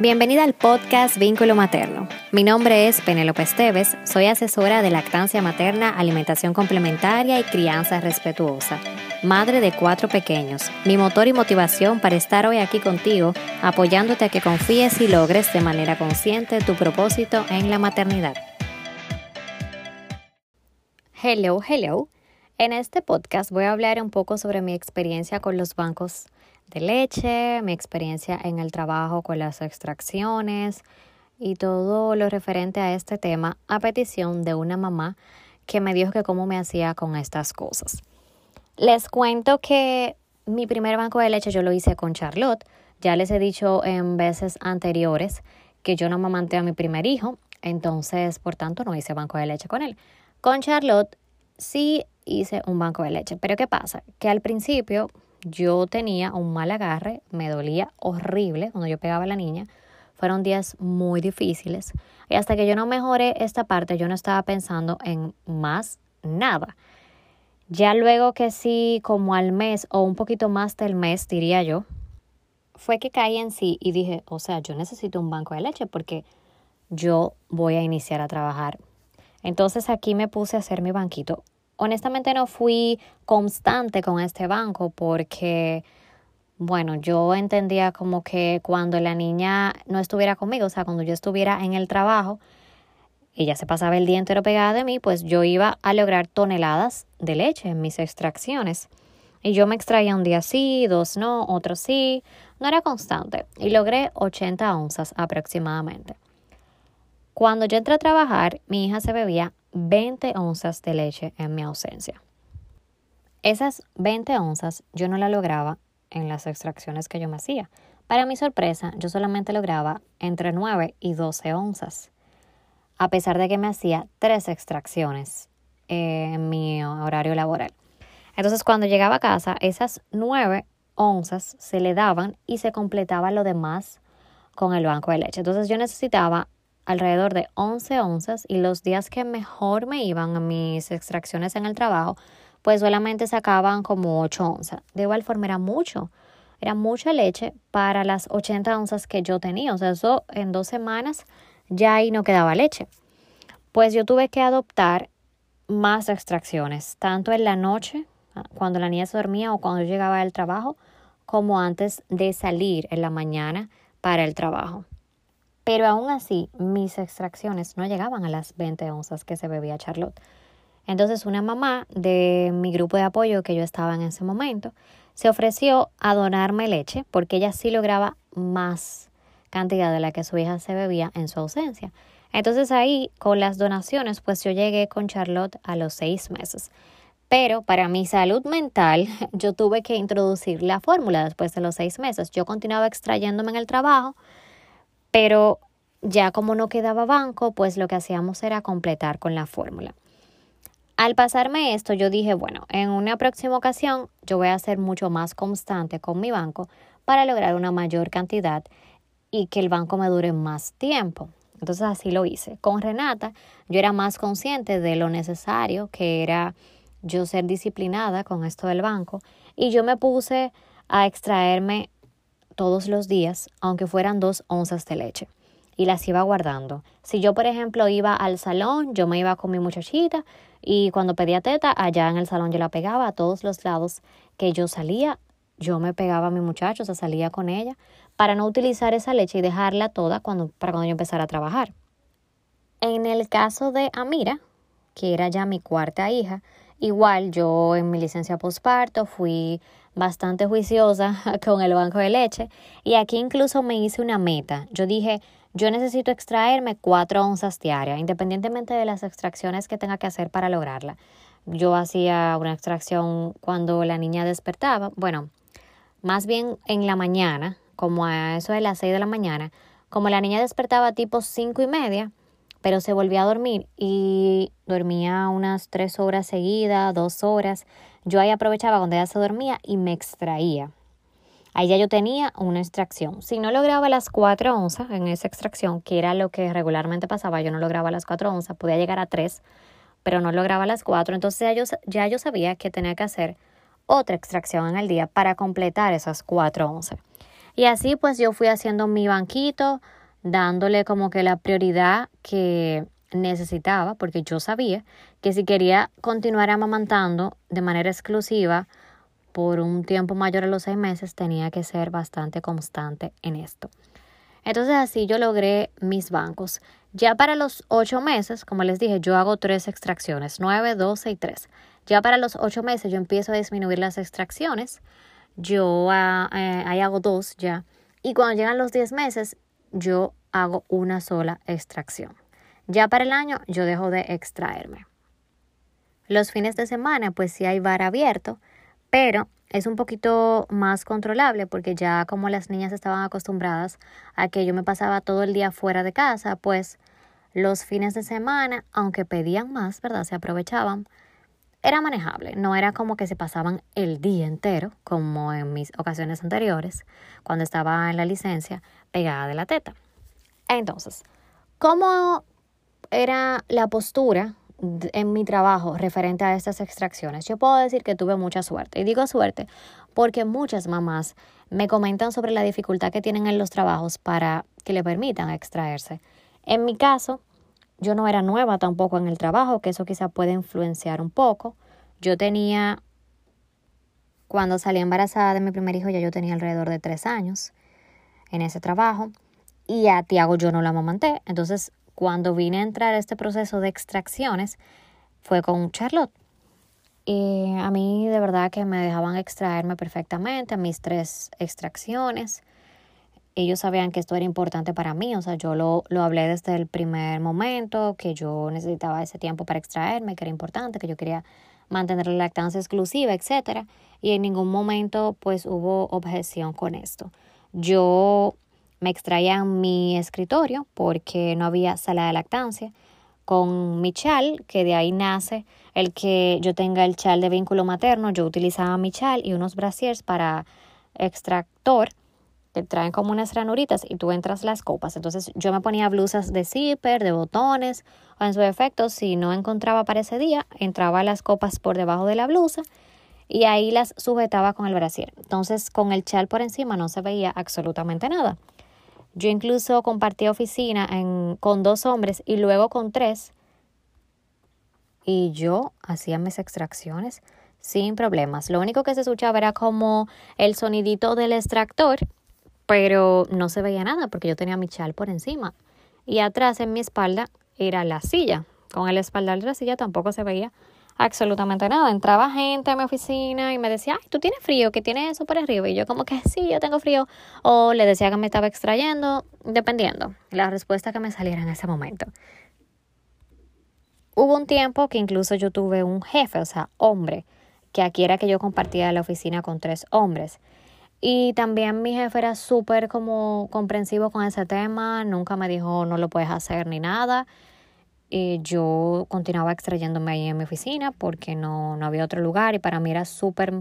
Bienvenida al podcast Vínculo Materno. Mi nombre es Penélope Esteves, soy asesora de lactancia materna, alimentación complementaria y crianza respetuosa. Madre de cuatro pequeños, mi motor y motivación para estar hoy aquí contigo, apoyándote a que confíes y logres de manera consciente tu propósito en la maternidad. Hello, hello. En este podcast voy a hablar un poco sobre mi experiencia con los bancos de leche, mi experiencia en el trabajo con las extracciones y todo lo referente a este tema a petición de una mamá que me dijo que cómo me hacía con estas cosas. Les cuento que mi primer banco de leche yo lo hice con Charlotte. Ya les he dicho en veces anteriores que yo no mamanté a mi primer hijo, entonces por tanto no hice banco de leche con él. Con Charlotte sí hice un banco de leche, pero ¿qué pasa? Que al principio yo tenía un mal agarre, me dolía horrible cuando yo pegaba a la niña. Fueron días muy difíciles y hasta que yo no mejoré esta parte, yo no estaba pensando en más nada. Ya luego que sí, como al mes o un poquito más del mes, diría yo, fue que caí en sí y dije, o sea, yo necesito un banco de leche porque yo voy a iniciar a trabajar. Entonces aquí me puse a hacer mi banquito honestamente no fui constante con este banco porque, bueno, yo entendía como que cuando la niña no estuviera conmigo, o sea, cuando yo estuviera en el trabajo, ella se pasaba el día entero pegada de mí, pues yo iba a lograr toneladas de leche en mis extracciones. Y yo me extraía un día sí, dos no, otro sí. No era constante. Y logré 80 onzas aproximadamente. Cuando yo entré a trabajar, mi hija se bebía 20 onzas de leche en mi ausencia. Esas 20 onzas yo no la lograba en las extracciones que yo me hacía. Para mi sorpresa, yo solamente lograba entre 9 y 12 onzas, a pesar de que me hacía tres extracciones en mi horario laboral. Entonces, cuando llegaba a casa, esas 9 onzas se le daban y se completaba lo demás con el banco de leche. Entonces, yo necesitaba alrededor de 11 onzas y los días que mejor me iban a mis extracciones en el trabajo, pues solamente sacaban como 8 onzas. De igual forma era mucho, era mucha leche para las 80 onzas que yo tenía. O sea, eso en dos semanas ya ahí no quedaba leche. Pues yo tuve que adoptar más extracciones, tanto en la noche, ah, cuando la niña se dormía o cuando yo llegaba del trabajo, como antes de salir en la mañana para el trabajo. Pero aún así, mis extracciones no llegaban a las 20 onzas que se bebía Charlotte. Entonces, una mamá de mi grupo de apoyo que yo estaba en ese momento se ofreció a donarme leche porque ella sí lograba más cantidad de la que su hija se bebía en su ausencia. Entonces ahí, con las donaciones, pues yo llegué con Charlotte a los seis meses. Pero para mi salud mental, yo tuve que introducir la fórmula después de los seis meses. Yo continuaba extrayéndome en el trabajo, pero ya como no quedaba banco, pues lo que hacíamos era completar con la fórmula. Al pasarme esto, yo dije, bueno, en una próxima ocasión yo voy a ser mucho más constante con mi banco para lograr una mayor cantidad y que el banco me dure más tiempo. Entonces así lo hice. Con Renata yo era más consciente de lo necesario que era yo ser disciplinada con esto del banco y yo me puse a extraerme todos los días, aunque fueran dos onzas de leche, y las iba guardando. Si yo, por ejemplo, iba al salón, yo me iba con mi muchachita y cuando pedía teta, allá en el salón yo la pegaba a todos los lados que yo salía, yo me pegaba a mi muchacho, o sea, salía con ella, para no utilizar esa leche y dejarla toda cuando, para cuando yo empezara a trabajar. En el caso de Amira, que era ya mi cuarta hija, igual yo en mi licencia postparto fui bastante juiciosa con el banco de leche y aquí incluso me hice una meta. Yo dije, yo necesito extraerme cuatro onzas diarias, independientemente de las extracciones que tenga que hacer para lograrla. Yo hacía una extracción cuando la niña despertaba, bueno, más bien en la mañana, como a eso de las seis de la mañana, como la niña despertaba tipo cinco y media, pero se volvía a dormir y dormía unas tres horas seguidas, dos horas. Yo ahí aprovechaba cuando ella se dormía y me extraía. Ahí ya yo tenía una extracción. Si no lograba las cuatro onzas en esa extracción, que era lo que regularmente pasaba, yo no lograba las cuatro onzas, podía llegar a tres, pero no lograba las cuatro. Entonces ya yo, ya yo sabía que tenía que hacer otra extracción en el día para completar esas cuatro onzas. Y así pues yo fui haciendo mi banquito, dándole como que la prioridad que necesitaba, porque yo sabía que si quería continuar amamantando de manera exclusiva por un tiempo mayor a los seis meses, tenía que ser bastante constante en esto. Entonces así yo logré mis bancos. Ya para los ocho meses, como les dije, yo hago tres extracciones, nueve, doce y tres. Ya para los ocho meses yo empiezo a disminuir las extracciones. Yo ah, eh, ahí hago dos ya. Y cuando llegan los diez meses, yo hago una sola extracción. Ya para el año yo dejo de extraerme. Los fines de semana, pues sí hay bar abierto, pero es un poquito más controlable porque ya como las niñas estaban acostumbradas a que yo me pasaba todo el día fuera de casa, pues los fines de semana, aunque pedían más, ¿verdad? Se aprovechaban, era manejable, no era como que se pasaban el día entero, como en mis ocasiones anteriores, cuando estaba en la licencia pegada de la teta. Entonces, ¿cómo era la postura en mi trabajo referente a estas extracciones, yo puedo decir que tuve mucha suerte. Y digo suerte porque muchas mamás me comentan sobre la dificultad que tienen en los trabajos para que le permitan extraerse. En mi caso, yo no era nueva tampoco en el trabajo, que eso quizá puede influenciar un poco. Yo tenía, cuando salí embarazada de mi primer hijo, ya yo tenía alrededor de tres años en ese trabajo. Y a Tiago yo no la amamanté. Entonces cuando vine a entrar a este proceso de extracciones fue con Charlotte. Y a mí de verdad que me dejaban extraerme perfectamente mis tres extracciones. Ellos sabían que esto era importante para mí, o sea, yo lo, lo hablé desde el primer momento, que yo necesitaba ese tiempo para extraerme, que era importante, que yo quería mantener la lactancia exclusiva, etc. Y en ningún momento pues hubo objeción con esto. Yo me extraían mi escritorio porque no había sala de lactancia con mi chal, que de ahí nace el que yo tenga el chal de vínculo materno, yo utilizaba mi chal y unos brasiers para extractor traen como unas ranuritas y tú entras las copas. Entonces yo me ponía blusas de zipper, de botones, o en su efecto, si no encontraba para ese día, entraba las copas por debajo de la blusa y ahí las sujetaba con el brasier. Entonces con el chal por encima no se veía absolutamente nada. Yo incluso compartí oficina con dos hombres y luego con tres. Y yo hacía mis extracciones sin problemas. Lo único que se escuchaba era como el sonidito del extractor, pero no se veía nada porque yo tenía mi chal por encima. Y atrás en mi espalda era la silla. Con el espaldar de la silla tampoco se veía absolutamente nada. Entraba gente a mi oficina y me decía, ay, tú tienes frío, que tienes eso por arriba. Y yo como que sí, yo tengo frío. O le decía que me estaba extrayendo, dependiendo la respuesta que me saliera en ese momento. Hubo un tiempo que incluso yo tuve un jefe, o sea, hombre, que aquí era que yo compartía la oficina con tres hombres. Y también mi jefe era súper como comprensivo con ese tema, nunca me dijo no lo puedes hacer ni nada. Y yo continuaba extrayéndome ahí en mi oficina porque no, no había otro lugar y para mí era súper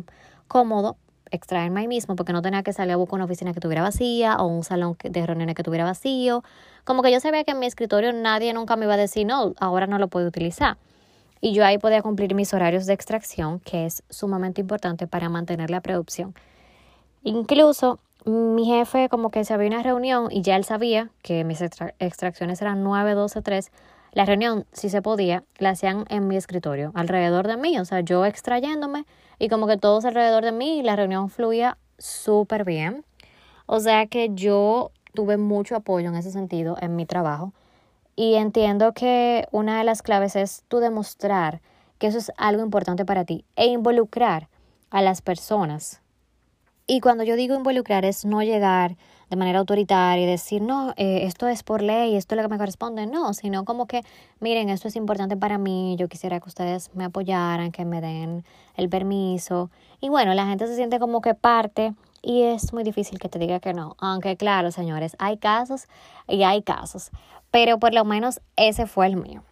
cómodo extraerme ahí mismo porque no tenía que salir a buscar una oficina que tuviera vacía o un salón de reuniones que tuviera vacío. Como que yo sabía que en mi escritorio nadie nunca me iba a decir, no, ahora no lo puedo utilizar. Y yo ahí podía cumplir mis horarios de extracción, que es sumamente importante para mantener la producción. Incluso mi jefe como que se había una reunión y ya él sabía que mis extracciones eran 9, 12, 3 la reunión, si se podía, la hacían en mi escritorio, alrededor de mí, o sea, yo extrayéndome y como que todos alrededor de mí y la reunión fluía súper bien. O sea que yo tuve mucho apoyo en ese sentido en mi trabajo y entiendo que una de las claves es tú demostrar que eso es algo importante para ti e involucrar a las personas. Y cuando yo digo involucrar es no llegar de manera autoritaria y decir, no, eh, esto es por ley, esto es lo que me corresponde, no, sino como que, miren, esto es importante para mí, yo quisiera que ustedes me apoyaran, que me den el permiso. Y bueno, la gente se siente como que parte y es muy difícil que te diga que no, aunque claro, señores, hay casos y hay casos, pero por lo menos ese fue el mío.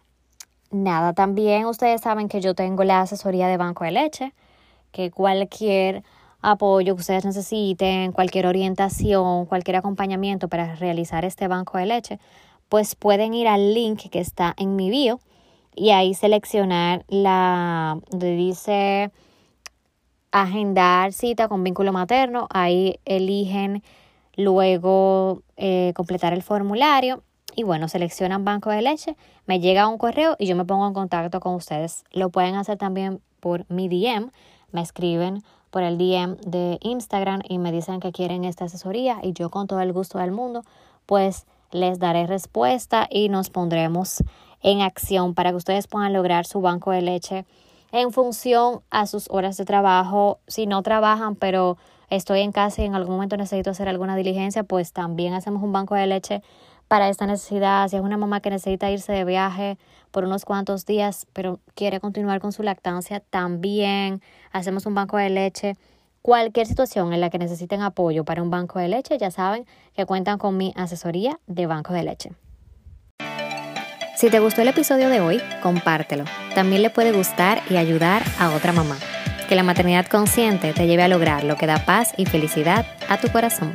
Nada, también ustedes saben que yo tengo la asesoría de banco de leche, que cualquier apoyo que ustedes necesiten, cualquier orientación, cualquier acompañamiento para realizar este banco de leche, pues pueden ir al link que está en mi bio y ahí seleccionar la donde dice agendar cita con vínculo materno, ahí eligen luego eh, completar el formulario y bueno, seleccionan banco de leche, me llega un correo y yo me pongo en contacto con ustedes. Lo pueden hacer también por mi DM, me escriben por el DM de Instagram y me dicen que quieren esta asesoría y yo con todo el gusto del mundo pues les daré respuesta y nos pondremos en acción para que ustedes puedan lograr su banco de leche en función a sus horas de trabajo. Si no trabajan, pero estoy en casa y en algún momento necesito hacer alguna diligencia, pues también hacemos un banco de leche para esta necesidad. Si es una mamá que necesita irse de viaje por unos cuantos días, pero quiere continuar con su lactancia, también hacemos un banco de leche. Cualquier situación en la que necesiten apoyo para un banco de leche, ya saben que cuentan con mi asesoría de banco de leche. Si te gustó el episodio de hoy, compártelo. También le puede gustar y ayudar a otra mamá. Que la maternidad consciente te lleve a lograr lo que da paz y felicidad a tu corazón.